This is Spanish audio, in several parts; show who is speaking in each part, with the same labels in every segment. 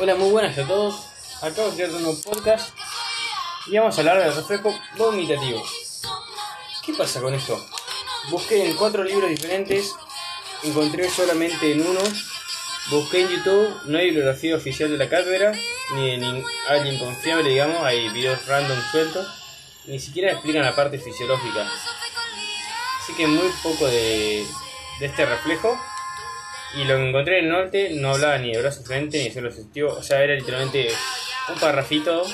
Speaker 1: Hola, muy buenas a todos. Acabo de crear un nuevo podcast y vamos a hablar del reflejo vomitativo. ¿Qué pasa con esto? Busqué en cuatro libros diferentes, encontré solamente en uno. Busqué en YouTube, no hay bibliografía oficial de la cátedra, ni en alguien confiable, digamos, hay videos random sueltos, ni siquiera explican la parte fisiológica. Así que muy poco de, de este reflejo. Y lo que encontré en el norte no hablaba ni de brazo frente ni de suelo sensitivo, o sea, era literalmente un parrafito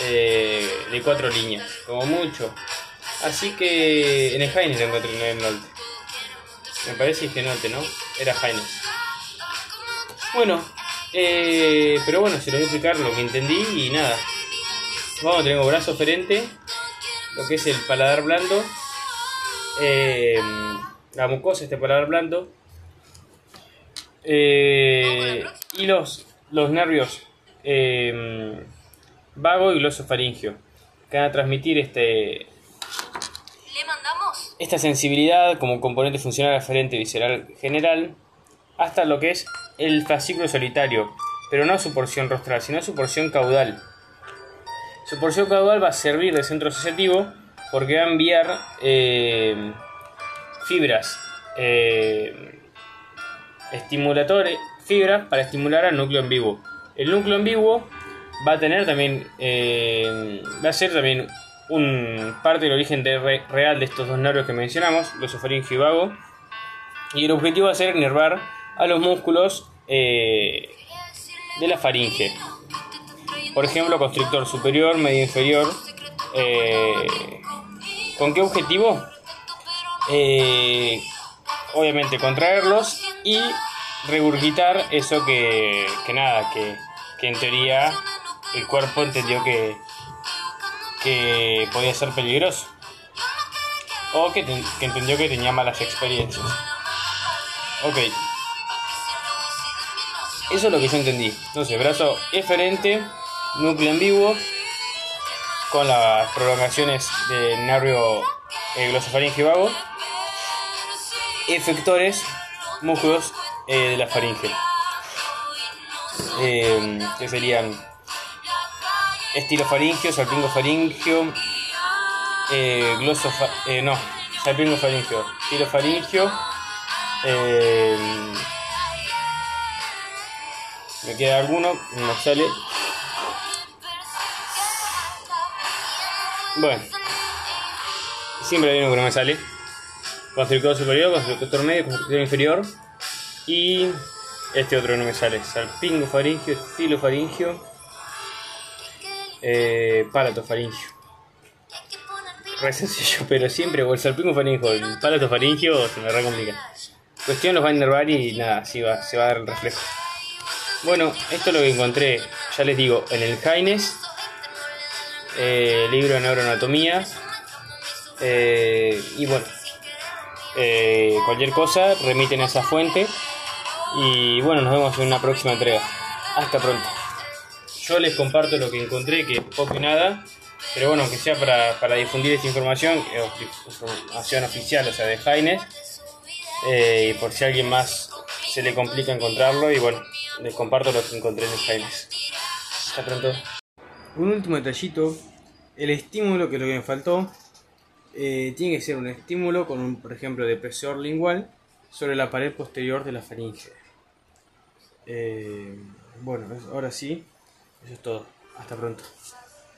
Speaker 1: eh, de cuatro líneas, como mucho. Así que en el Heines lo encontré en el norte. Me parece norte, ¿no? Era Heines. Bueno, eh, pero bueno, se lo voy a explicar lo que entendí y nada. Vamos, tenemos brazo ferente, lo que es el paladar blando, eh, la mucosa, este paladar blando, eh, y los, los nervios eh, vago y glosofaringio, que van a transmitir este, esta sensibilidad como componente funcional aferente visceral general hasta lo que es el fascículo solitario, pero no su porción rostral, sino su porción caudal. Su porción caudal va a servir de centro asociativo porque va a enviar eh, fibras estimuladores, fibras para estimular al núcleo vivo. El núcleo vivo va a tener también, eh, va a ser también un parte del origen real de estos dos nervios que mencionamos, los y vago. Y el objetivo va a ser enervar a los músculos eh, de la faringe. Por ejemplo, constrictor superior, medio inferior. Eh, ¿Con qué objetivo? Obviamente contraerlos y regurgitar eso que, que nada, que, que, en teoría el cuerpo entendió que, que podía ser peligroso. O que, que entendió que tenía malas experiencias. Ok. Eso es lo que yo entendí. Entonces, brazo eferente, núcleo vivo, con las prolongaciones del nervio eh, glosofaringe efectores músculos eh, de la faringe. Eh, que serían estilofaringio, salpingofaringio, eh, glosofa eh, no, salpingofaringio, estilofaringio, eh, me queda alguno, no sale. Bueno, siempre hay uno que no me sale constrictor superior, constrictor medio, constrictor inferior. Y este otro no me sale, salpingo faringio, estilo faringio, eh, palato faringio. Re sencillo, pero siempre o el salpingo faringio el palato faringio se me re complica. Cuestión los va a enervar y nada, así va, se va a dar el reflejo. Bueno, esto es lo que encontré, ya les digo, en el Jaines, eh, libro de neuroanatomía. Eh, y bueno, eh, cualquier cosa, remiten a esa fuente. Y bueno, nos vemos en una próxima entrega. Hasta pronto. Yo les comparto lo que encontré, que poco y nada. Pero bueno, aunque sea para, para difundir esta información, información oficial, o sea, de Jaines. Eh, y por si a alguien más se le complica encontrarlo. Y bueno, les comparto lo que encontré en Jaines. Hasta pronto. Un último detallito. El estímulo que lo que me faltó eh, tiene que ser un estímulo con un, por ejemplo, depresor lingual sobre la pared posterior de la faringe. Eh, bueno, ahora sí, eso es todo. Hasta pronto.